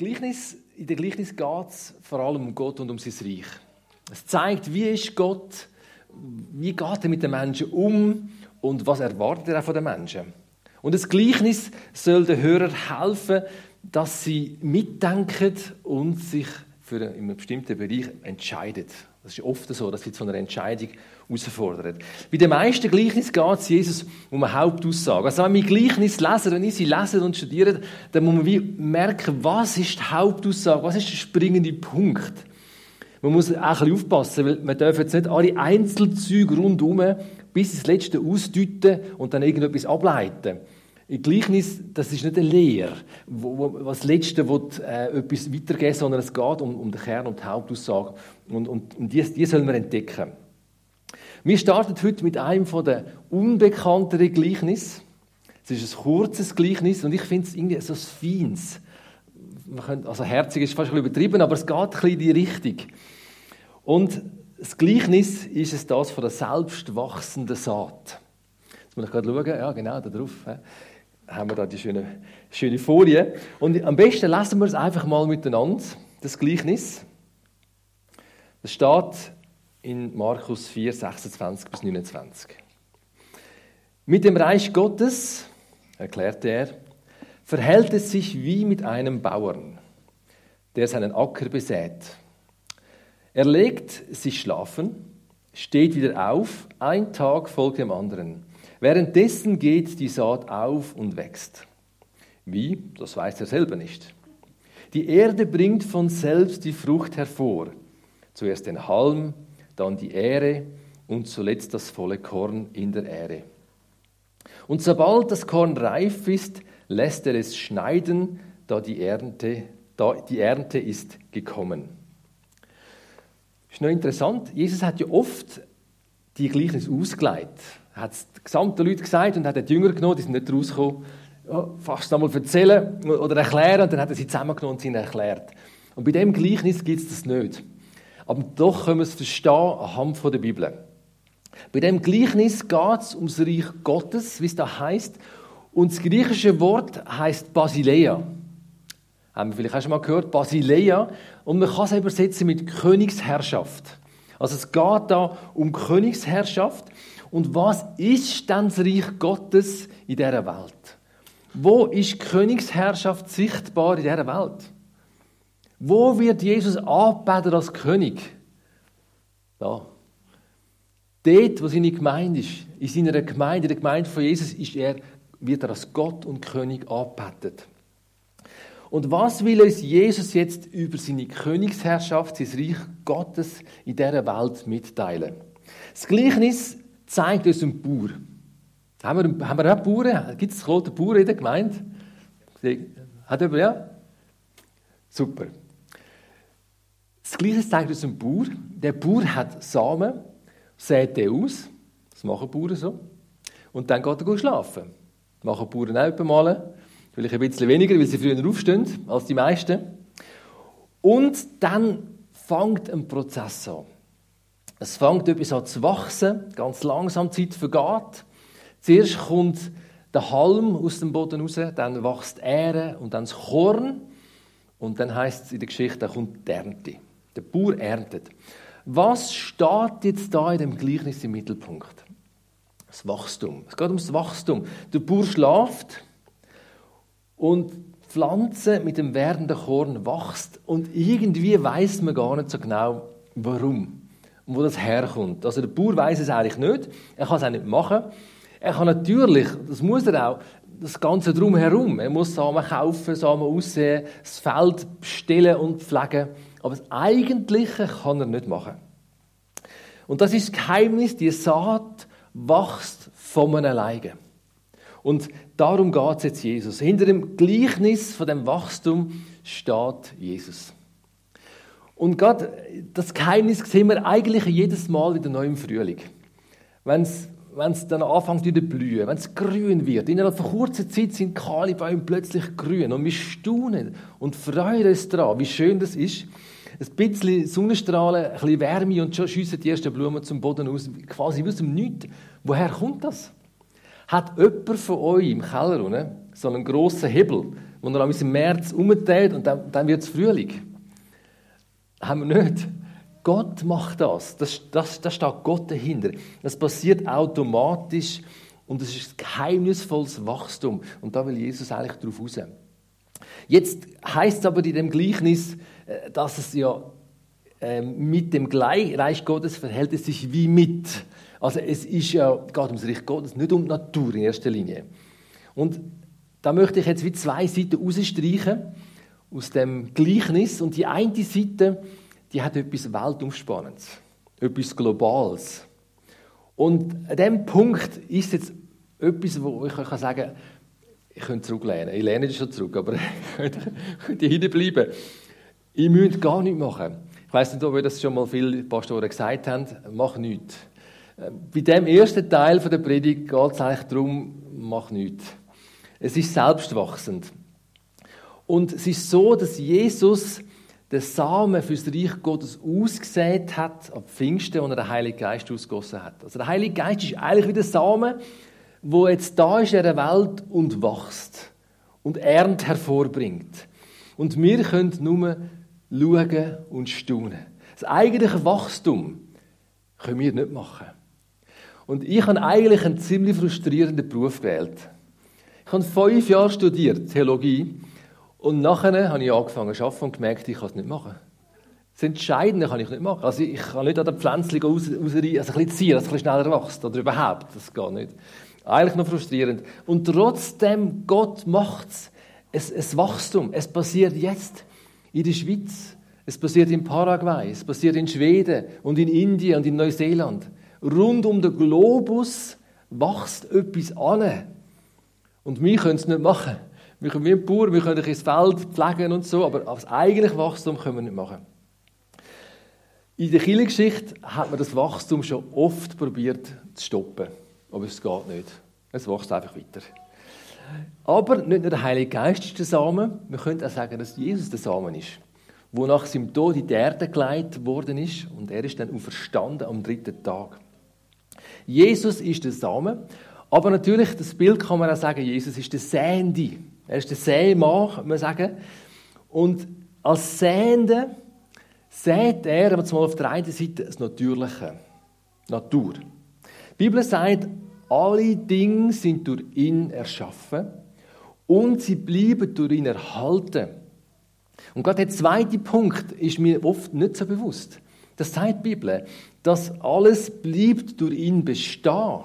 Gleichnis, in der Gleichnis geht es vor allem um Gott und um sein Reich. Es zeigt, wie ist Gott, wie geht er mit den Menschen um und was erwartet er auch von den Menschen. Und das Gleichnis soll den Hörern helfen, dass sie mitdenken und sich für einen bestimmten Bereich entscheiden. Das ist oft so, dass sie zu einer Entscheidung herausfordern. Bei den meisten Gleichnissen geht es Jesus um eine Hauptaussage. Also wenn wir Gleichnis lesen, wenn ich sie lesen und studieren, dann muss man wie merken, was ist die Hauptaussage, was ist der springende Punkt. Man muss auch ein bisschen aufpassen, weil man darf jetzt nicht alle Einzelzüge rundherum bis ins Letzte ausdeuten und dann irgendetwas ableiten. Ein Gleichnis, das ist nicht eine Lehre, wo, wo, was Letzte will, äh, etwas weitergeben sondern es geht um, um den Kern und die Hauptaussage. Und, und, und die, die sollen wir entdecken. Wir starten heute mit einem der unbekannteren Gleichnis. Es ist ein kurzes Gleichnis und ich finde es irgendwie so ein feines. also herzig ist fast ein übertrieben, aber es geht ein bisschen in die Richtung. Und das Gleichnis ist es das von der selbstwachsenden Saat. Jetzt muss ich gerade schauen, ja genau, da drauf haben wir da die schöne, schöne Folie. Und am besten lesen wir es einfach mal miteinander, das Gleichnis. Das steht in Markus 4, 26 bis 29. Mit dem Reich Gottes, erklärte er, verhält es sich wie mit einem Bauern, der seinen Acker besät. Er legt sich schlafen, steht wieder auf, ein Tag folgt dem anderen. Währenddessen geht die Saat auf und wächst. Wie? Das weiß er selber nicht. Die Erde bringt von selbst die Frucht hervor. Zuerst den Halm, dann die Ähre und zuletzt das volle Korn in der Ähre. Und sobald das Korn reif ist, lässt er es schneiden, da die Ernte, da die Ernte ist gekommen. Ist noch interessant, Jesus hat ja oft die Gleichnis ausgeleitet hat es den gesamten Leuten gesagt und hat die Jünger genommen, die sind nicht rausgekommen, fast einmal erzählen oder erklären und dann hat er sie zusammengenommen und ihnen erklärt. Und bei dem Gleichnis gibt es das nicht. Aber doch können wir es verstehen anhand der Bibel. Bei dem Gleichnis geht es ums Reich Gottes, wie es da heißt. Und das griechische Wort heißt Basileia. Haben wir vielleicht auch schon mal gehört, Basileia. Und man kann es übersetzen mit Königsherrschaft. Also es geht da um Königsherrschaft. Und was ist denn das Reich Gottes in dieser Welt? Wo ist Königsherrschaft sichtbar in dieser Welt? Wo wird Jesus angebetet als König? Da. Dort, wo seine Gemeinde ist, in seiner Gemeinde, in der Gemeinde von Jesus, ist er, wird er als Gott und König angebetet. Und was will uns Jesus jetzt über seine Königsherrschaft, sein Reich Gottes in dieser Welt mitteilen? Das Gleichnis zeigt uns einen Bauer. Haben wir, haben wir auch Bauern? Gibt es rote Bauern in der Gemeinde? Hat jemand, ja? Super. Das Gleiche zeigt uns ein Bauer. Der Bauer hat Samen, sät den aus. Das machen Bauern so. Und dann geht er schlafen. Das machen Bauern auch mal. Vielleicht ein bisschen weniger, weil sie früher aufstehen als die meisten. Und dann fängt ein Prozess an. Es fängt etwas an zu wachsen, ganz langsam, die Zeit vergeht. Zuerst kommt der Halm aus dem Boden raus, dann wächst die Ähre und dann das Korn. Und dann heißt es in der Geschichte, da kommt die Ernte. Der Bauer erntet. Was steht jetzt da in dem Gleichnis im Mittelpunkt? Das Wachstum. Es geht ums Wachstum. Der Bauer schlaft und Pflanze mit dem werdenden Korn wächst und irgendwie weiß man gar nicht so genau, warum und wo das herkommt. Also der Bauer weiß es eigentlich nicht, er kann es auch nicht machen. Er kann natürlich, das muss er auch, das Ganze drumherum. Er muss Samen kaufen, Samen aussehen, das Feld stellen und pflegen. Aber das Eigentliche kann er nicht machen. Und das ist das Geheimnis, die Saat wächst von einem alleine. Und darum geht es jetzt Jesus. Hinter dem Gleichnis von dem Wachstum steht Jesus. Und gerade das Geheimnis sehen wir eigentlich jedes Mal wieder neu im Frühling. Wenn es wenn es dann anfängt wieder blühen, wenn es grün wird. Innerhalb von kurzer Zeit sind kahle Bäume plötzlich grün und wir staunen und freuen uns daran, wie schön das ist. Ein bisschen Sonnenstrahlen, ein bisschen Wärme und schon schiessen die ersten Blumen zum Boden aus, quasi aus dem Nichts. Woher kommt das? Hat jemand von euch im Keller unten so einen grossen Hebel, wo er am März umdreht und dann, dann wird es Frühling. Haben wir nicht. Gott macht das. Das, das. da steht Gott dahinter. Das passiert automatisch und es ist geheimnisvolles Wachstum. Und da will Jesus eigentlich darauf raus. Jetzt heißt es aber in dem Gleichnis, äh, dass es ja mit dem Reich Gottes verhält es sich wie mit. Also es ist ja, geht ums Reich Gottes, nicht um die Natur in erster Linie. Und da möchte ich jetzt wie zwei Seiten rausstreichen aus dem Gleichnis. Und die eine Seite, die hat etwas Weltumspannendes, etwas Globales. Und an diesem Punkt ist jetzt etwas, wo ich euch sagen kann, ich könnte zurücklehnen. Ich lehne schon zurück, aber ich könnte hier bleiben. Ihr müsst gar nichts machen. Ich weiß nicht, ob ihr das schon mal viele Pastoren gesagt haben. Mach nichts. Bei dem ersten Teil der Predigt geht es eigentlich darum, mach nichts. Es ist selbstwachsend. Und es ist so, dass Jesus den Samen für das Reich Gottes ausgesät hat, am Pfingsten, und er den Heiligen Geist ausgossen hat. Also der Heilige Geist ist eigentlich wie der Samen, wo jetzt da ist in der Welt und wächst und Ernte hervorbringt. Und wir können nur schauen und staunen. Das eigentliche Wachstum können wir nicht machen. Und ich habe eigentlich einen ziemlich frustrierenden Beruf gewählt. Ich habe fünf Jahre studiert, Theologie, und nachher habe ich angefangen zu arbeiten und gemerkt, ich kann es nicht machen. Das Entscheidende kann ich nicht machen. Also ich kann nicht an der Pflänzchen aus, aus, also ein bisschen ziehen, dass es ein bisschen schneller wächst. Oder überhaupt, das geht nicht. Eigentlich noch frustrierend. Und trotzdem, Gott macht es. Es Wachstum. Es passiert jetzt in der Schweiz. Es passiert in Paraguay. Es passiert in Schweden und in Indien und in Neuseeland. Rund um den Globus wächst etwas an. Und wir können es nicht machen. Wir können wie ein Bauer, wir können das Feld pflegen und so, aber das eigentliche Wachstum können wir nicht machen. In der Kirchengeschichte hat man das Wachstum schon oft probiert zu stoppen. Aber es geht nicht. Es wächst einfach weiter. Aber nicht nur der Heilige Geist ist der Samen, wir können auch sagen, dass Jesus der Samen ist, wo nach seinem Tod in die Erde geleitet worden ist und er ist dann auferstanden am dritten Tag. Jesus ist der Samen, aber natürlich, das Bild kann man auch sagen, Jesus ist der Säende. Er ist der Sämann, kann man sagen. Und als Säende sät er, aber mal auf der einen Seite, das Natürliche. Natur. Die Bibel sagt, alle Dinge sind durch ihn erschaffen und sie bleiben durch ihn erhalten. Und gerade der zweite Punkt ist mir oft nicht so bewusst. Das sagt die Bibel, dass alles bleibt durch ihn bestehen.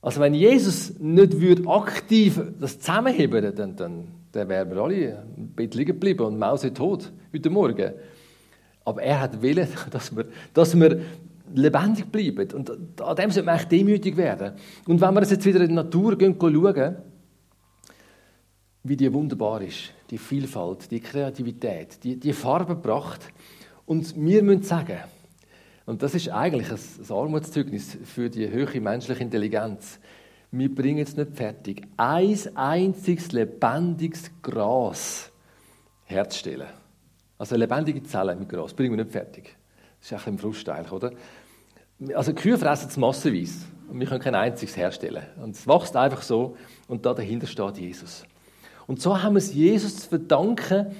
Also wenn Jesus nicht würde aktiv das zusammenheben dann, dann, dann wären wir alle im Bett liegen geblieben und Mause tot heute Morgen. Aber er hat willen, dass wir, dass wir lebendig bleiben. Und an dem sollte man eigentlich demütig werden. Und wenn wir jetzt wieder in die Natur gehen, schauen, wie die wunderbar ist, die Vielfalt, die Kreativität, die, die Farbenpracht. Und wir müssen sagen, und das ist eigentlich ein Armutszeugnis für die höhere menschliche Intelligenz. Wir bringen es nicht fertig, ein einziges lebendiges Gras herzustellen. Also lebendige Zellen mit Gras bringen wir nicht fertig. Das ist ein Frust eigentlich, oder? Also Kühe fressen es massenweise und wir können kein einziges herstellen. Und es wächst einfach so und da dahinter steht Jesus. Und so haben wir es Jesus zu verdanken,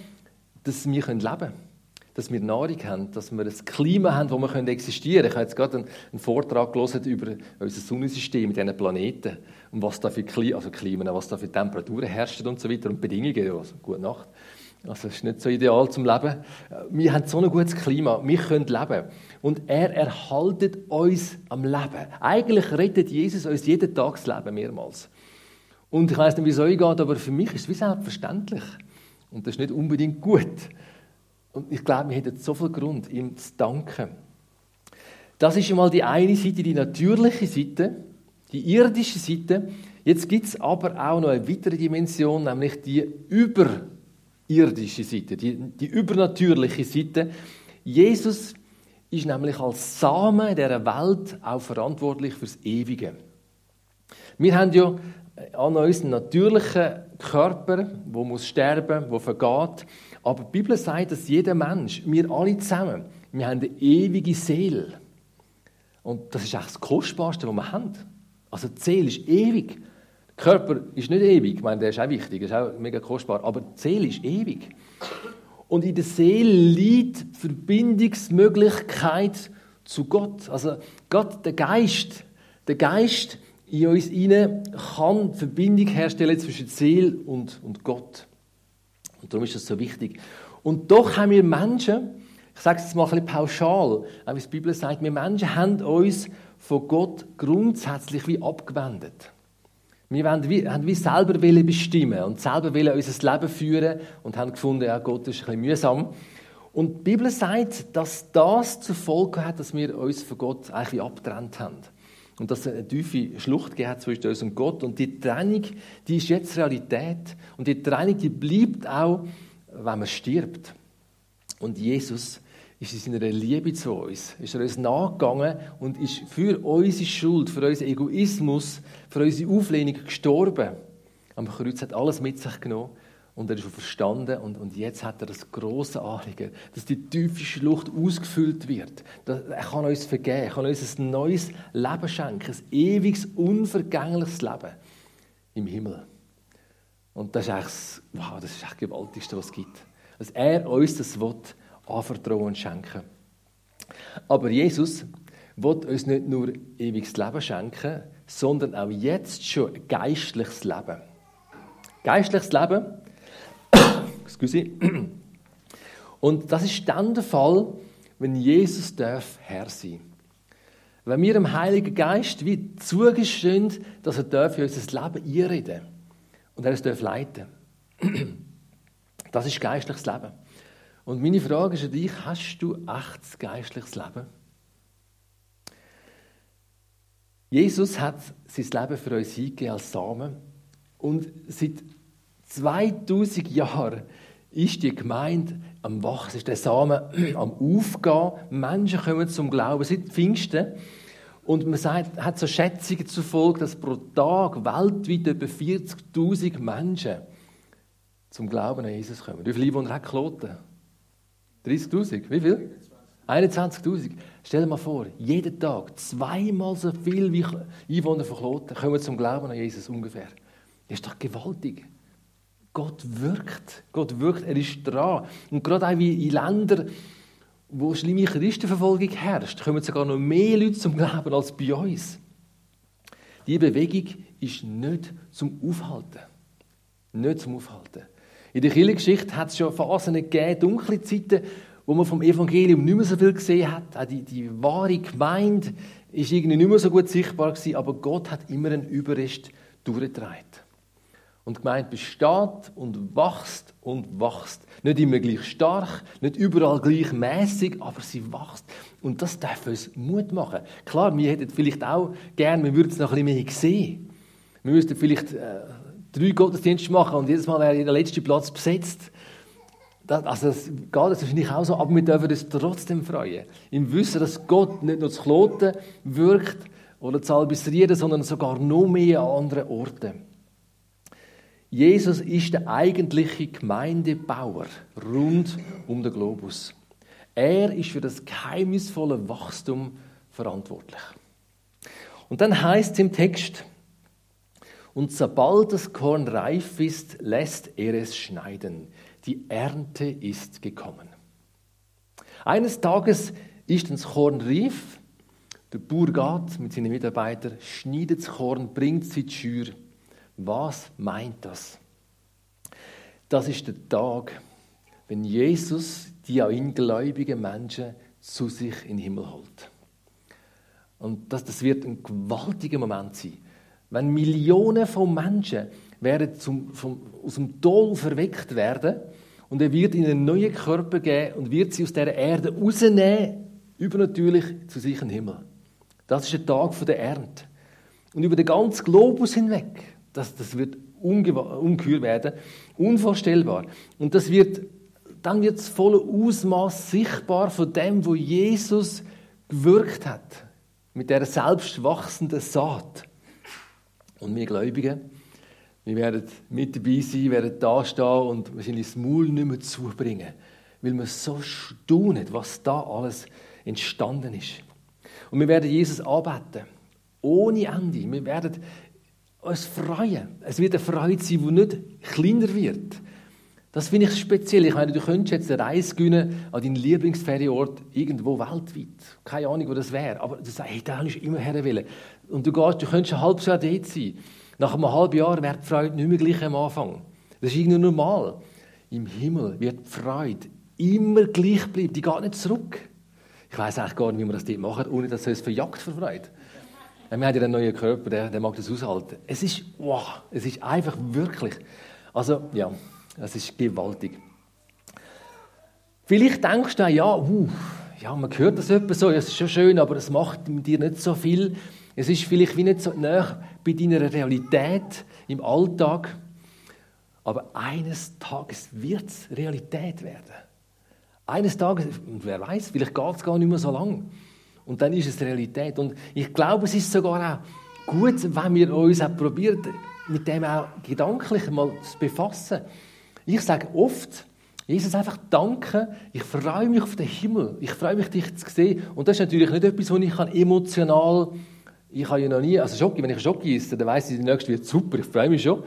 dass wir leben können dass wir Nahrung haben, dass wir ein Klima haben, wo wir existieren können. Ich habe jetzt gerade einen, einen Vortrag gelesen über unser Sonnensystem mit diesen Planeten und was da für Klima, also Klima, was da für Temperaturen herrschen und so weiter und Bedingungen. Also, gute Nacht. Also, das ist nicht so ideal zum Leben. Wir haben so ein gutes Klima, wir können leben. Und er erhaltet uns am Leben. Eigentlich rettet Jesus uns jeden Tag das Leben mehrmals. Und ich weiß nicht, wie es euch geht, aber für mich ist es wie selbstverständlich. Und das ist nicht unbedingt gut. Und ich glaube, wir hätten so viel Grund, ihm zu danken. Das ist einmal die eine Seite, die natürliche Seite, die irdische Seite. Jetzt gibt es aber auch noch eine weitere Dimension, nämlich die überirdische Seite, die, die übernatürliche Seite. Jesus ist nämlich als Samen dieser Welt auch verantwortlich fürs Ewige. Wir haben ja an unseren natürlichen Körper, wo muss sterben, wo vergeht. Aber die Bibel sagt, dass jeder Mensch, wir alle zusammen, wir haben eine ewige Seele. Und das ist eigentlich das Kostbarste, was wir haben. Also die Seele ist ewig. Der Körper ist nicht ewig, ich meine, der ist auch wichtig, ist auch mega kostbar, aber die Seele ist ewig. Und in der Seele liegt Verbindungsmöglichkeit zu Gott. Also Gott, der Geist, der Geist in uns hinein kann Verbindung herstellen zwischen Seele und, und Gott. Und darum ist das so wichtig. Und doch haben wir Menschen, ich sage es jetzt mal ein bisschen pauschal, auch wie die Bibel sagt, wir Menschen haben uns von Gott grundsätzlich wie abgewendet. Wir haben wie, haben wie selber bestimmen und selber unser Leben führen und haben gefunden, ja, Gott ist ein bisschen mühsam. Und die Bibel sagt, dass das zur Folge hat, dass wir uns von Gott eigentlich abgetrennt haben. Und dass es eine tiefe Schlucht gegeben zwischen uns und Gott. Und die Trennung, die ist jetzt Realität. Und die Trennung, die bleibt auch, wenn man stirbt. Und Jesus ist in seiner Liebe zu uns, ist er uns nachgegangen und ist für unsere Schuld, für unseren Egoismus, für unsere Auflehnung gestorben. Am Kreuz hat alles mit sich genommen und er ist verstanden und, und jetzt hat er das große Anliegen, dass die tiefe Schlucht ausgefüllt wird. Er kann uns vergeben, er kann uns ein neues Leben schenken, ein ewiges, unvergängliches Leben im Himmel. Und das ist echt, wow, das ist echt das Gewaltigste, was es gibt. Dass er uns das will, anvertrauen schenken. Aber Jesus will uns nicht nur ewiges Leben schenken, sondern auch jetzt schon geistliches Leben. Geistliches Leben, excuse und das ist dann der Fall, wenn Jesus darf Herr sein Wenn wir dem Heiligen Geist wie zugestehen, dass er darf in unser Leben einreden und er es darf leiten. Das ist geistliches Leben. Und meine Frage ist an dich, hast du echtes geistliches Leben? Jesus hat sein Leben für uns eingegeben als Samen. Und seit 2000 Jahren ist die Gemeinde am Wachsen, ist der Samen am Aufgehen. Menschen kommen zum Glauben seit Pfingsten. Und man sagt, hat so Schätzungen zufolge, dass pro Tag weltweit etwa 40.000 Menschen zum Glauben an Jesus kommen. Wie viele Einwohner hat Kloten? 30.000? Wie viel? 21.000. Stell dir mal vor, jeden Tag zweimal so viel wie Einwohner von Kloten kommen zum Glauben an Jesus ungefähr. Das ist doch gewaltig. Gott wirkt. Gott wirkt, er ist dran. Und gerade auch wie in Ländern, wo schlimme Christenverfolgung herrscht, kommen sogar noch mehr Leute zum Glauben als bei uns. Die Bewegung ist nicht zum Aufhalten. Nicht zum Aufhalten. In der Kirchengeschichte hat es schon Phasen gegeben, dunkle Zeiten, wo man vom Evangelium nicht mehr so viel gesehen hat. Auch die, die wahre Gemeinde ist irgendwie nicht mehr so gut sichtbar gewesen, aber Gott hat immer einen Überrest durchgetragen. Und die Gemeinde besteht und wächst und wächst. Nicht immer gleich stark, nicht überall gleichmäßig, aber sie wächst. Und das darf uns Mut machen. Klar, wir hätten vielleicht auch gern, wir würden es noch ein bisschen mehr sehen. Wir müssten vielleicht äh, drei Gottesdienste machen und jedes Mal wäre der letzte Platz besetzt. Das, also das geht das wahrscheinlich auch so, aber wir dürfen uns trotzdem freuen. Im Wissen, dass Gott nicht nur zu Kloten wirkt oder zu Albisrieren, sondern sogar noch mehr an anderen Orten. Jesus ist der eigentliche Gemeindebauer rund um den Globus. Er ist für das geheimnisvolle Wachstum verantwortlich. Und dann heißt es im Text, und sobald das Korn reif ist, lässt er es schneiden. Die Ernte ist gekommen. Eines Tages ist das Korn reif. Der Bauer geht mit seinen Mitarbeitern, schneidet das Korn, bringt es in die Schür. Was meint das? Das ist der Tag, wenn Jesus die an ihn gläubigen Menschen zu sich in den Himmel holt. Und das, das wird ein gewaltiger Moment sein. Wenn Millionen von Menschen werden zum, vom, aus dem Tod verweckt werden und er wird ihnen einen neuen Körper geben und wird sie aus dieser Erde rausnehmen, übernatürlich zu sich den Himmel. Das ist der Tag der Ernte. Und über den ganzen Globus hinweg, das, das wird ungeheuer werden, unvorstellbar. Und das wird, dann wird das volle Ausmaß sichtbar von dem, wo Jesus gewirkt hat, mit der selbstwachsenden Saat. Und wir Gläubigen, wir werden mit dabei sein, werden da stehen und wahrscheinlich das Maul nicht mehr zubringen, weil wir so staunen, was da alles entstanden ist. Und wir werden Jesus anbeten, ohne Ende. Wir werden uns freuen. Es wird eine Freude sein, die nicht kleiner wird. Das finde ich speziell. Ich meine, du könntest jetzt eine Reise gewinnen an deinen Lieblingsferienort irgendwo weltweit. Keine Ahnung, wo das wäre. Aber du sagst, hey, da ich immer her Und du gehst, du könntest ein halbes Jahr dort sein. Nach einem halben Jahr wird die Freude nicht mehr gleich am Anfang. Das ist irgendwie normal. Im Himmel wird die Freude immer gleich bleiben. Die geht nicht zurück. Ich weiß eigentlich gar nicht, wie man das dort macht, ohne dass es verjagt vor Freude. Wir haben ja einen neuen Körper, der, der mag das aushalten. Es ist, wow, es ist einfach wirklich. Also, ja. Das ist gewaltig. Vielleicht denkst du, ja, uh, ja, man hört das etwa so, es ist schon schön, aber es macht mit dir nicht so viel. Es ist vielleicht wie nicht so nah bei deiner Realität im Alltag. Aber eines Tages wird es Realität werden. Eines Tages, wer weiß, vielleicht geht es gar nicht mehr so lang. Und dann ist es Realität. Und ich glaube, es ist sogar auch gut, wenn wir uns auch probieren, mit dem auch gedanklich mal zu befassen. Ich sage oft, Jesus, einfach danke. Ich freue mich auf den Himmel. Ich freue mich, dich zu sehen. Und das ist natürlich nicht etwas, wo ich emotional, ich habe ja noch nie, also Schocki, wenn ich Schocki esse, dann weiss ich, die nächste wird super, ich freue mich schon.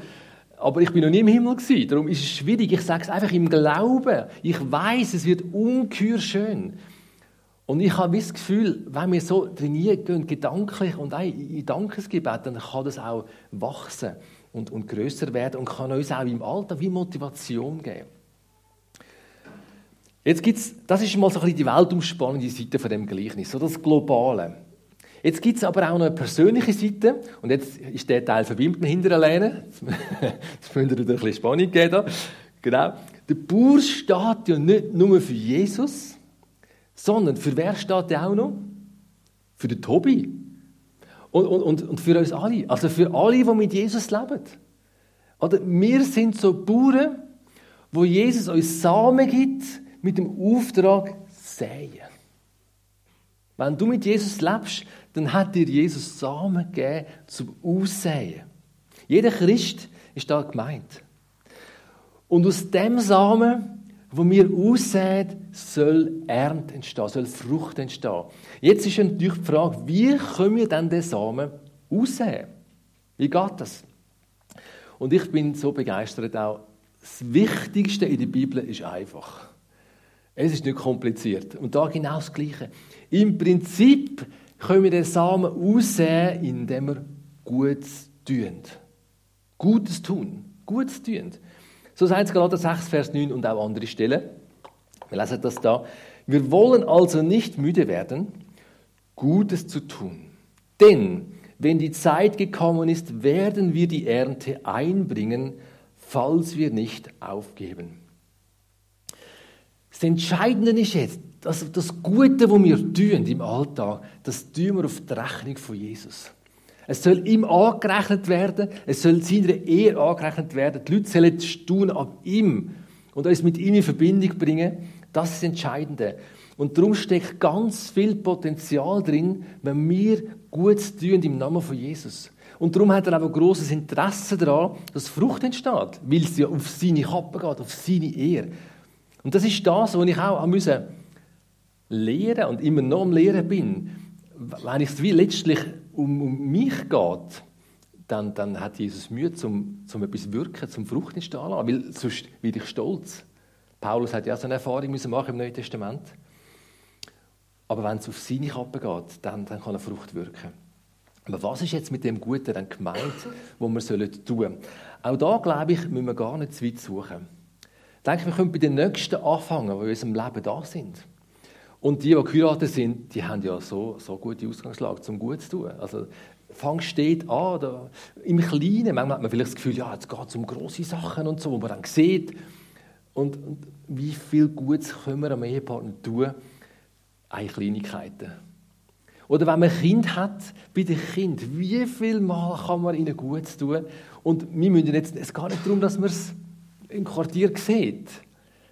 Aber ich bin noch nie im Himmel gewesen. Darum ist es schwierig. Ich sage es einfach im Glauben. Ich weiß, es wird ungeheuer schön. Und ich habe das Gefühl, wenn wir so trainieren gehen, gedanklich und auch in Dankesgebet, dann kann das auch wachsen und, und größer werden und kann uns auch im Alter wie Motivation geben. Jetzt gibt's, das ist mal so ein bisschen die weltumspannende Seite von dem Gleichnis, so das Globale. Jetzt gibt es aber auch noch eine persönliche Seite und jetzt ist der Teil verwimmt hinter alleine. Jetzt müsst ihr ein bisschen Spannung geben. Genau. Der Bauer steht ja nicht nur für Jesus, sondern für wer steht der auch noch? Für den Tobi. Und, und, und für uns alle. Also für alle, die mit Jesus leben. Oder wir sind so Bauern, wo Jesus uns Samen gibt, mit dem Auftrag säen. Wenn du mit Jesus lebst, dann hat dir Jesus Samen gegeben zum Aussäen. Jeder Christ ist da gemeint. Und aus dem Samen wo wir aussehen, soll Ernte entstehen, soll Frucht entstehen. Jetzt ist natürlich die Frage, wie können wir denn den Samen aussehen? Wie geht das? Und ich bin so begeistert auch, das Wichtigste in der Bibel ist einfach. Es ist nicht kompliziert. Und da genau das Gleiche. Im Prinzip können wir den Samen aussehen, indem wir Gutes tun. Gutes tun. Gutes tun. So sagt es Galater 6, Vers 9 und auch andere Stellen. Wir lesen das da. Wir wollen also nicht müde werden, Gutes zu tun. Denn wenn die Zeit gekommen ist, werden wir die Ernte einbringen, falls wir nicht aufgeben. Das Entscheidende ist jetzt, dass das Gute, was wir tun im Alltag, das tun wir auf die Rechnung von Jesus. Es soll ihm angerechnet werden, es soll seiner Ehe angerechnet werden. Die Leute sollen staunen ab ihm und uns mit ihm in Verbindung bringen. Das ist das Entscheidende. Und darum steckt ganz viel Potenzial drin, wenn wir gut tun im Namen von Jesus. Und darum hat er auch ein grosses Interesse daran, dass Frucht entsteht, weil es ja auf seine Kappe geht, auf seine Ehre. Und das ist das, was ich auch müssen lehren und immer noch am Lehren bin. Wenn ich es wie letztlich um, um mich geht, dann, dann hat Jesus Mühe, zum, zum etwas wirken, zum Frucht entstehen lassen, weil sonst werde ich stolz. Paulus hat ja so eine Erfahrung müssen machen im Neuen Testament. Aber wenn es auf seine Kappe geht, dann, dann kann eine Frucht wirken. Aber was ist jetzt mit dem Guten dann gemeint, was wir sollen tun? Auch da, glaube ich, müssen wir gar nicht zu weit suchen. Ich denke, wir können bei den Nächsten anfangen, die in unserem Leben da sind. Und die, die geheiratet sind, die haben ja so, so gute Ausgangslage, zum gut zu tun. Also, fang steht an, da, im Kleinen. Manchmal hat man vielleicht das Gefühl, ja, jetzt geht es um grosse Sachen und so, wo man dann sieht. Und, und wie viel Gutes können wir am Ehepartner tun? Eine Kleinigkeiten. Oder wenn man ein Kind hat, bei den Kind, wie viel Mal kann man ihnen Gutes tun? Und wir müssen jetzt, es geht nicht darum, dass man es im Quartier sieht.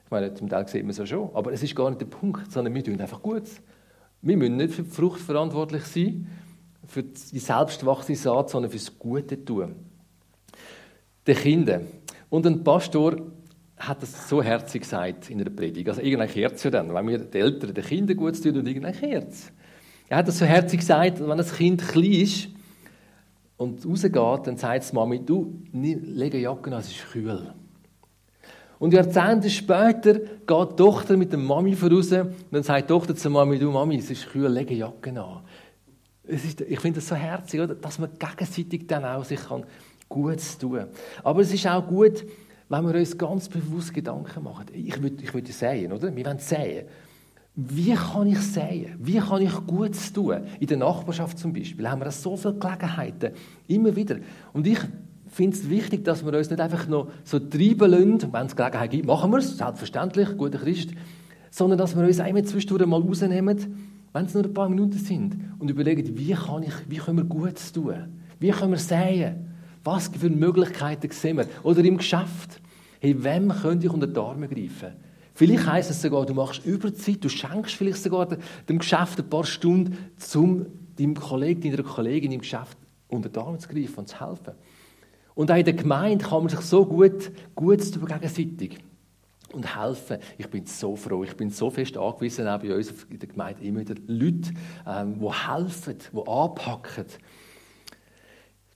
Ich meine, zum Teil sieht man es ja schon, aber es ist gar nicht der Punkt, sondern wir tun einfach gut. Wir müssen nicht für die Frucht verantwortlich sein, für die selbstwachsende Saat, sondern für das Gute tun. Den Kindern. Und ein Pastor hat das so herzig gesagt in der Predigt. Also irgendein Kerz ja dann, wenn wir den Eltern den Kindern gut tun und irgendein Kerz. Er hat das so herzig gesagt, wenn das Kind klein ist, und rausgeht, dann sagt die Mami, du, leg eine Jacke an, es ist kühl. Und Jahrzehnte später geht die Tochter mit der Mami voraus und dann sagt die Tochter zur Mami, du Mami, es ist kühl, leg eine Jacke an. Ist, ich finde das so herzig, oder? dass man gegenseitig dann auch sich kann Gutes tun. Aber es ist auch gut, wenn wir uns ganz bewusst Gedanken machen. Ich würde ich würd säen, oder? Wir wollen säen. Wie kann ich säen? Wie kann ich Gutes tun? In der Nachbarschaft zum Beispiel haben wir so viele Gelegenheiten. Immer wieder. Und ich finde es wichtig, dass wir uns nicht einfach noch so treiben lassen. Wenn es Gelegenheit gibt, machen wir es. Selbstverständlich, guter Christ. Sondern dass wir uns einmal zwischendurch mal rausnehmen, wenn es nur ein paar Minuten sind, und überlegen, wie, kann ich, wie können wir Gutes tun? Wie können wir säen? Was für Möglichkeiten sehen wir? Oder im Geschäft. Hey, wem könnte ich unter die Arme greifen? Vielleicht heisst es sogar, du machst Überzeit, du schenkst vielleicht sogar dem Geschäft ein paar Stunden, um deinem Kollegen, deiner Kollegin im Geschäft unter die Arme zu greifen und zu helfen. Und auch in der Gemeinde kann man sich so gut, gut tun gegenseitig und helfen. Ich bin so froh, ich bin so fest angewiesen, auch bei uns in der Gemeinde immer wieder Leute, ähm, die helfen, die anpacken.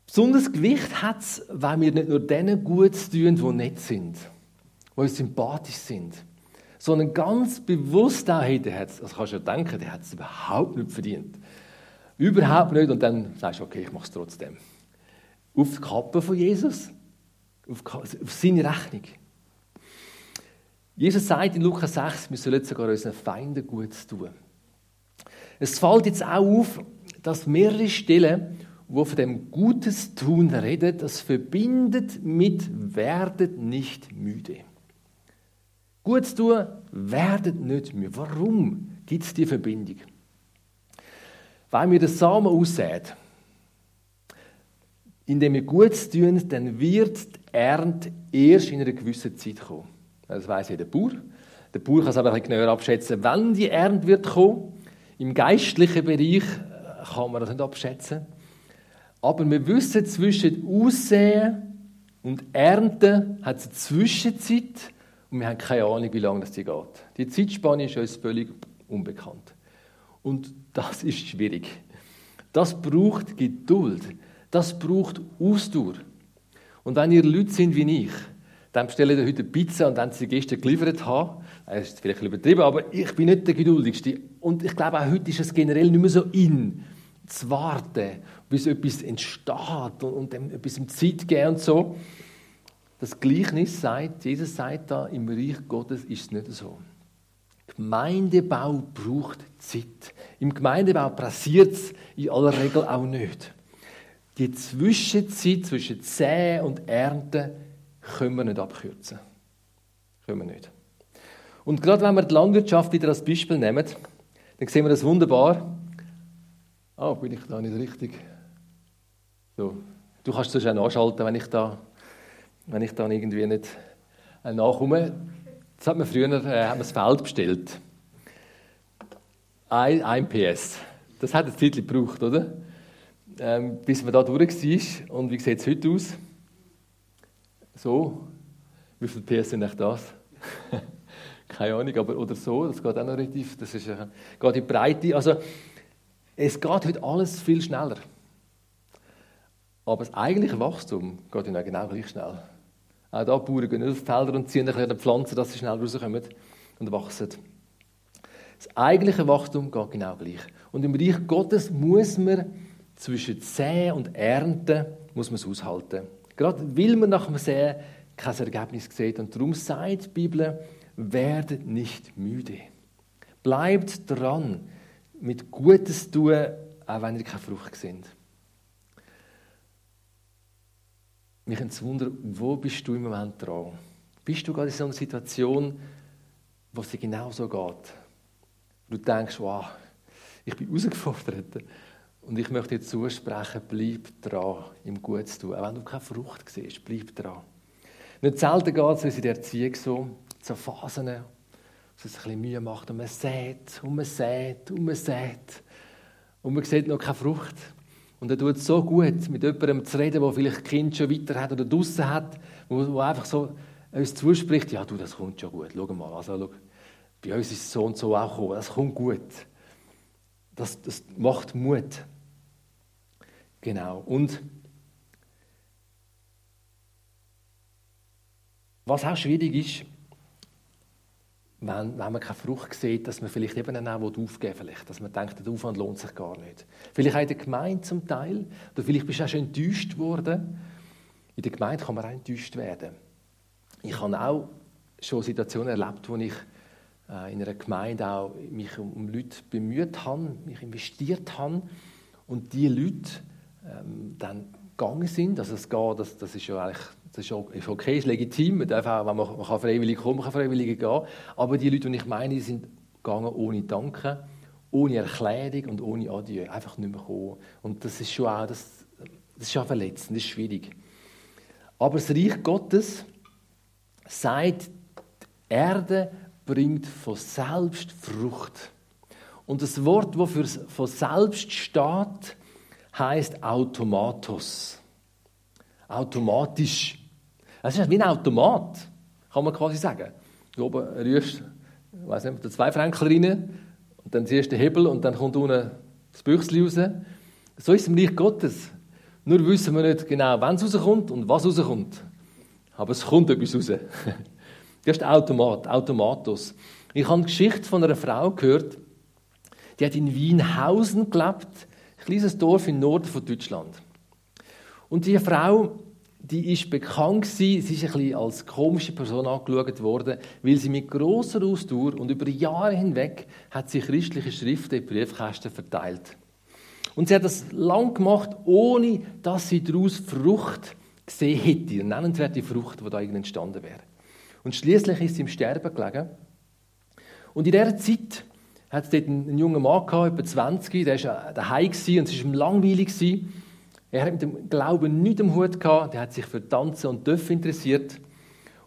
Besonders Gewicht hat es, wenn wir nicht nur denen gut tun, die nett sind, die uns sympathisch sind, sondern ganz bewusst auch, hey, der hat's, also kannst du ja denken, der hat es überhaupt nicht verdient. Überhaupt nicht. Und dann sagst du, okay, ich mache es trotzdem. Auf die Kappe von Jesus, auf, auf seine Rechnung. Jesus sagt in Lukas 6, wir sollen sogar unseren Feinden gut tun. Es fällt jetzt auch auf, dass mehrere Stellen, wo von dem Gutes tun reden, das verbindet mit werdet nicht müde. Gutes tun, werdet nicht müde. Warum gibt es die Verbindung? Weil wir den Samen aussät, indem wir Gutes tun, dann wird die Ernte erst in einer gewissen Zeit kommen. Das weiß jeder Bauer. Der Bauer kann es aber ein bisschen genauer abschätzen, wann die Ernte wird kommen. Im geistlichen Bereich äh, kann man das nicht abschätzen. Aber wir wissen, zwischen Aussehen und Ernten hat es eine Zwischenzeit und wir haben keine Ahnung, wie lange das geht. Die Zeitspanne ist uns völlig unbekannt. Und das ist schwierig. Das braucht Geduld. Das braucht Ausdauer. Und wenn ihr Leute sind wie ich, dann bestelle ich heute Pizza und dann sie gestern geliefert haben. Das ist vielleicht übertrieben, aber ich bin nicht der Geduldigste. Und ich glaube, auch heute ist es generell nicht mehr so in, zu warten, bis etwas entsteht und dem etwas im Zeit geben und so. Das Gleichnis sagt, Jesus sagt da, im Reich Gottes ist es nicht so. Gemeindebau braucht Zeit. Im Gemeindebau passiert es in aller Regel auch nicht. Die Zwischenzeit zwischen Säen und Ernten können wir nicht abkürzen. Können wir nicht. Und gerade wenn wir die Landwirtschaft wieder als Beispiel nehmen, dann sehen wir das wunderbar. Ah, oh, bin ich da nicht richtig? So. Du kannst es auch nachschalten, wenn ich da, wenn ich dann irgendwie nicht äh, nachkomme. Das hat man früher äh, hat man das Feld bestellt. Ein, ein PS. Das hat eine Zeit gebraucht, oder? Ähm, bis man da durch war. Und wie sieht es heute aus? So. Wie viele PS sind echt das? Keine Ahnung, aber oder so, das geht auch noch relativ, das ist, äh, geht in die Breite. Also, es geht heute alles viel schneller. Aber das eigentliche Wachstum geht ja genau gleich schnell. Auch da Bauern gehen nicht auf die Felder und ziehen ein bisschen Pflanzen, dass sie schnell rauskommen und wachsen. Das eigentliche Wachstum geht genau gleich. Und im Reich Gottes muss man zwischen Säen und Ernten muss man es aushalten. Gerade weil man nach dem Sehen kein Ergebnis sieht. Und darum sagt die Bibel, werdet nicht müde. Bleibt dran, mit Gutes tun, auch wenn ihr keine Frucht sind. Mich wundern, wo bist du im Moment dran? Bist du gerade in so einer Situation, wo es dir genau so geht? Du denkst, wow, ich bin herausgefordert. Und ich möchte dir zusprechen, bleib dran, im Gutes tun. Auch wenn du keine Frucht siehst, bleib dran. Nicht selten geht es in der Erziehung so, so Phasen, wo es ein bisschen Mühe macht und man sät und man sät und man sät. Und man sieht noch keine Frucht. Und er tut es so gut, mit jemandem zu reden, der vielleicht Kind schon weiter hat oder draußen hat, wo, wo einfach so uns zuspricht, ja du, das kommt schon gut, schau mal, also schau, bei uns ist es so und so auch gekommen, das kommt gut. Das, das macht Mut. Genau. Und was auch schwierig ist, wenn, wenn man keine Frucht sieht, dass man vielleicht eben auch aufgeben vielleicht, dass man denkt, der Aufwand lohnt sich gar nicht. Vielleicht auch in der Gemeinde zum Teil, oder vielleicht bist du auch schon enttäuscht worden. In der Gemeinde kann man auch enttäuscht werden. Ich habe auch schon Situationen erlebt, wo ich äh, in einer Gemeinde auch mich um Leute bemüht habe, mich investiert habe und die Leute ähm, dann gegangen sind. Also es geht, das, das ist ja eigentlich das ist okay, ist legitim. Man darf auch, wenn man, man kann freiwillig kommen, man kann freiwillig gehen. Aber die Leute, die ich meine, die sind gegangen ohne Danke, ohne Erklärung und ohne Adieu. Einfach nicht mehr kommen. Und das ist schon auch, das, das ist auch verletzend, das ist schwierig. Aber das Reich Gottes sagt, die Erde bringt von selbst Frucht. Und das Wort, das für von selbst steht, heißt Automatos. Automatisch. Es ist wie ein Automat, kann man quasi sagen. Du oben rührst, ich weiß nicht, den zwei Franken rein und dann ziehst du den Hebel und dann kommt unten das Büchschen raus. So ist es im Reich Gottes. Nur wissen wir nicht genau, wann es rauskommt und was rauskommt. Aber es kommt etwas raus. Das ist Automat, Automatus. Ich habe eine Geschichte von einer Frau gehört, die hat in Wienhausen gelebt, kleines Dorf im Norden von Deutschland. Und diese Frau, die ist bekannt sie ist ein bisschen als komische Person angeschaut worden, weil sie mit grosser Ausdauer und über Jahre hinweg hat sie christliche Schriften in Briefkästen verteilt. Und sie hat das lang gemacht, ohne dass sie daraus Frucht gesehen hätte, eine nennenswerte Frucht, die da entstanden wäre. Und schließlich ist sie im Sterben gelegen. Und in dieser Zeit hat es dort einen jungen Mann gehabt, etwa 20, der war daheim und es war ihm langweilig. Er hat mit dem Glauben nichts am Hut gehabt, der hat sich für Tanzen und Dörf interessiert.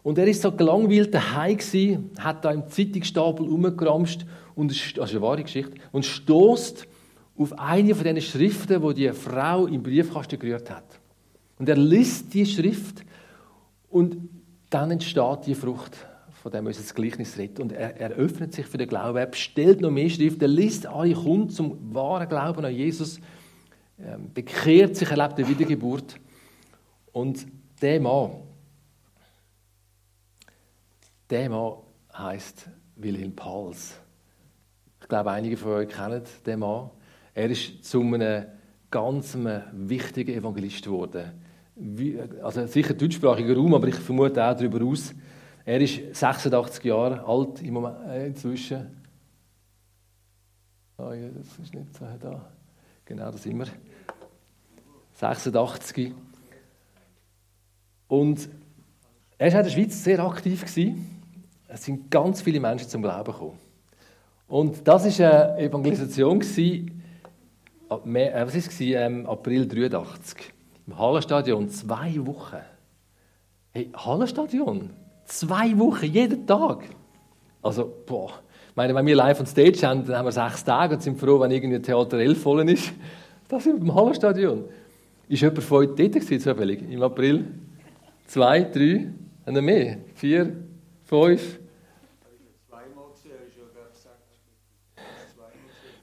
Und er ist so gelangweilt daheim gewesen, hat da im Zeitungsstapel rumgeramscht und also eine wahre Geschichte und stoßt auf eine von diesen Schriften, wo die Frau im Briefkasten gerührt hat. Und er liest die Schrift und dann entsteht die Frucht, von dem uns das Gleichnis redet. Und er, er öffnet sich für den Glauben, er bestellt noch mehr Schrift, er liest alle, kommt zum wahren Glauben an Jesus ähm, bekehrt sich, erlebt eine Wiedergeburt. Und der Mann, der Mann heisst Wilhelm Pals. Ich glaube, einige von euch kennen den Mann. Er ist zu einem ganz wichtigen Evangelist geworden. Also sicher deutschsprachiger Raum, aber ich vermute auch darüber aus. Er ist 86 Jahre alt im Moment, äh, inzwischen. Oh ja, das ist nicht so da. Genau, das immer. 86. Und er war in der Schweiz sehr aktiv. Gewesen. Es sind ganz viele Menschen zum Glauben gekommen. Und das war eine Evangelisation, gewesen, äh, was war es? Ähm, April 83. Im Hallenstadion, zwei Wochen. Hey, Hallenstadion? Zwei Wochen, jeden Tag. Also, boah. Ich meine, wenn wir live on Stage haben, dann haben wir sechs Tage und sind froh, wenn irgendwie Theater 11 voll ist. Das sind wir im Hallenstadion. Ist jemand von euch dort zufällig? Im April? Zwei, drei? Haben wir mehr? Vier? Fünf?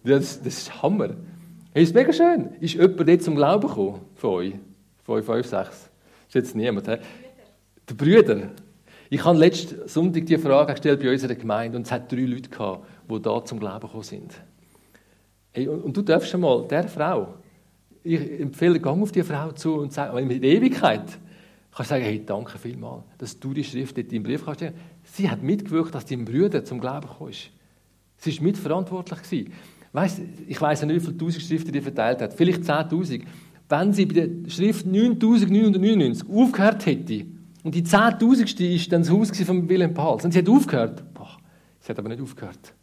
Das, das ist Hammer. Hey, ist mega schön. Ist jemand dort zum Glauben gekommen? Von euch? Fünf, fünf, sechs? Ist jetzt niemand. He? Die Brüder. Ich habe letzten Sonntag die Frage gestellt bei unserer Gemeinde und es hat drei Leute gehabt, die da zum Glauben gekommen sind. Hey, und, und du darfst schon mal der Frau, ich empfehle, gang auf die Frau zu und sag, mit Ewigkeit kannst du sagen, hey, danke vielmals, dass du die Schrift in deinem Brief kannst. Sie hat mitgewirkt, dass dein Bruder zum Glauben gekommen ist. Sie war mitverantwortlich. Gewesen. Weißt, ich weiß nicht, wie viele tausend Schriften die verteilt hat. Vielleicht 10.000. Wenn sie bei der Schrift 9.999 aufgehört hätte, und die 10.000. ist dann das Haus von Wilhelm Pals, und sie hat aufgehört, boah, sie hat aber nicht aufgehört.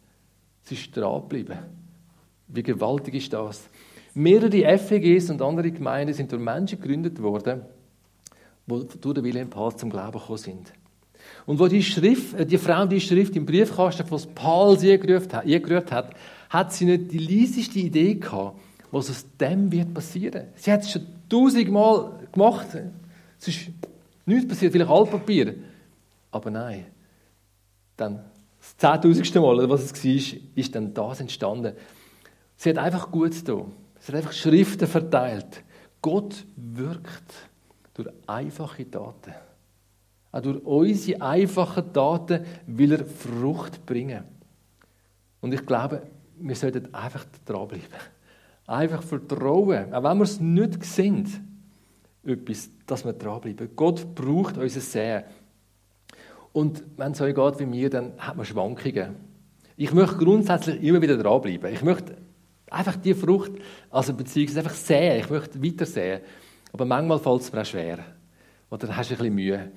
Sie ist dran geblieben. Wie gewaltig ist das? Mehrere FEGs und andere Gemeinden sind durch Menschen gegründet worden, die durch den Wilhelm Pals zum Glauben gekommen sind. Und wo die, Schrift, äh, die Frau die Schrift im Briefkasten von hat, eingerührt hat, hat sie nicht die leiseste Idee gehabt, was aus dem wird passieren. Sie hat es schon tausendmal gemacht. Es ist nichts passiert, vielleicht Altpapier. Aber nein. Dann, das zehntausendste Mal, was es war, ist dann das entstanden. Sie hat einfach gut getan. Es hat einfach Schriften verteilt. Gott wirkt durch einfache Taten. Auch durch unsere einfachen Taten will er Frucht bringen. Und ich glaube, wir sollten einfach dranbleiben. Einfach vertrauen, auch wenn wir es nicht sehen, etwas, dass wir dranbleiben. Gott braucht unser Sehen. Und wenn es euch geht wie mir, dann hat man Schwankungen. Ich möchte grundsätzlich immer wieder dranbleiben. Ich möchte einfach die Frucht, also beziehungsweise einfach sehen. Ich möchte weiter sehen. Aber manchmal fällt es mir auch schwer. Oder hast du ein bisschen Mühe.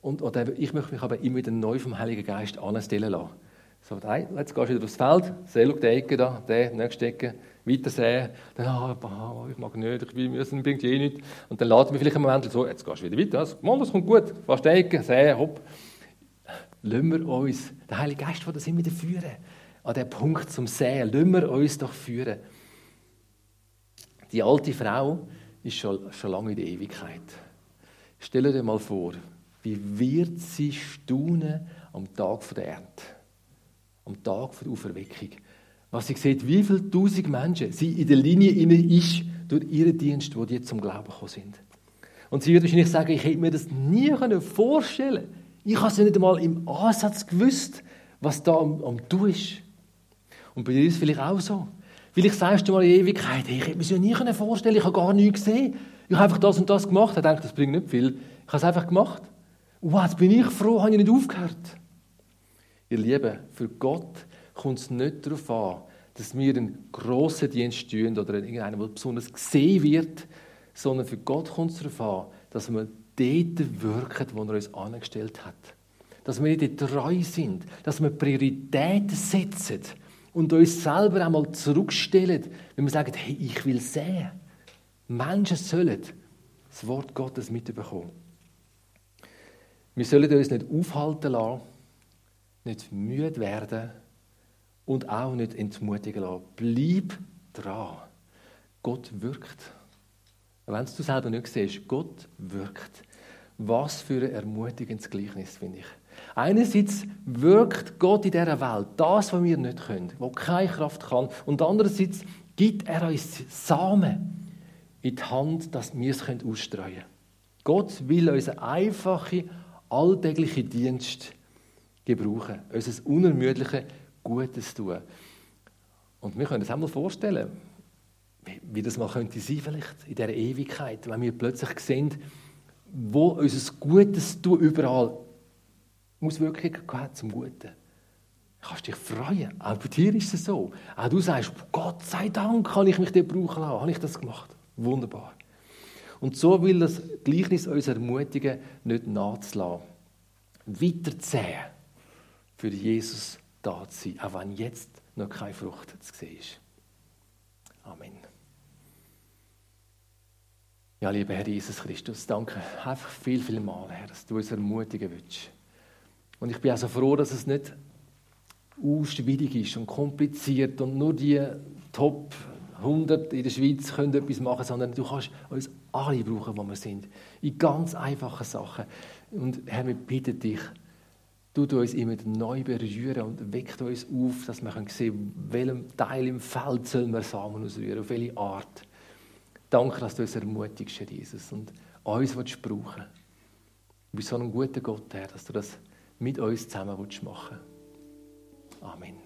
Und, oder ich möchte mich aber immer wieder neu vom Heiligen Geist anstellen lassen. So, jetzt gehst du wieder aufs Feld, seh, schau die Ecke da, der, nächste Ecke, weiter sehen. Dann, ah, ich mag nicht, ich will, müssen, bringt eh nicht. Und dann laden wir vielleicht einen Moment so, jetzt gehst du wieder weiter, das, Mann, das kommt gut, fast Ecke, sehen, hopp. Lassen wir uns, der Heilige Geist das immer wieder führen. An den Punkt zum Sehen, lassen wir uns doch führen. Die alte Frau ist schon, schon lange in der Ewigkeit. Stell dir mal vor, wie wird sie staunen am Tag der Ernte, am Tag der Auferweckung. Was sie sieht, wie viele tausend Menschen sie in der Linie inne ist durch ihren Dienst, wo die zum Glauben gekommen sind. Und sie wird wahrscheinlich sagen, ich hätte mir das nie vorstellen können. Ich habe es nicht einmal im Ansatz gewusst, was da am, am Tun ist. Und bei dir ist es vielleicht auch so. Vielleicht sagst du mal in Ewigkeit, hey, ich hätte mir das ja nie vorstellen ich habe gar nichts gesehen. Ich habe einfach das und das gemacht. Ich denke, das bringt nicht viel. Ich habe es einfach gemacht. Wow, jetzt bin ich froh, habe ich nicht aufgehört. Ihr Lieben, für Gott kommt es nicht darauf an, dass wir einen grossen Dienst tun oder irgendeinen, der besonders gesehen wird, sondern für Gott kommt es darauf an, dass wir dort wirken, wo er uns angestellt hat. Dass wir nicht treu sind, dass wir Prioritäten setzen und uns selber einmal zurückstellen, wenn wir sagen, hey, ich will sehen. Menschen sollen das Wort Gottes mitbekommen. Wir sollen uns nicht aufhalten lassen, nicht müde werden und auch nicht entmutigen lassen. Bleib dran. Gott wirkt. Wenn du selber nicht siehst, Gott wirkt. Was für ein ermutigendes Gleichnis, finde ich. Einerseits wirkt Gott in dieser Welt das, was wir nicht können, wo keine Kraft kann. Und andererseits gibt er uns Samen in die Hand, dass wir es ausstreuen können. Gott will uns eine einfache, alltägliche Dienst gebrauchen, unser unermüdliche Gutes tun. Und wir können uns auch mal vorstellen, wie das mal könnte sein vielleicht in dieser Ewigkeit, wenn wir plötzlich sehen, wo unser Gutes tun überall Auswirkungen hat zum Guten. Du kannst dich freuen. Auch bei dir ist es so. Auch du sagst, Gott sei Dank kann ich mich dir brauchen lassen. Habe ich das gemacht? Wunderbar. Und so will das Gleichnis uns ermutigen, nicht nachzulassen. Weiter zäh für Jesus da zu sein, auch wenn jetzt noch keine Frucht zu sehen ist. Amen. Ja, lieber Herr Jesus Christus, danke einfach viel, viel mal, Herr, dass du uns ermutigen willst. Und ich bin auch so froh, dass es nicht schwierig ist und kompliziert und nur die Top 100 in der Schweiz können etwas machen, sondern du kannst uns alle brauchen, wo wir sind. In ganz einfachen Sachen. Und Herr, wir bitten dich, du uns immer neu berühren und weckt uns auf, dass wir sehen können, welchem Teil im Feld sollen wir Samen ausrühren, auf welche Art. Danke, dass du uns ermutigst, Jesus, und uns willst brauchen. Du bist so ein guter Gott, Herr, dass du das mit uns zusammen machen willst. Amen.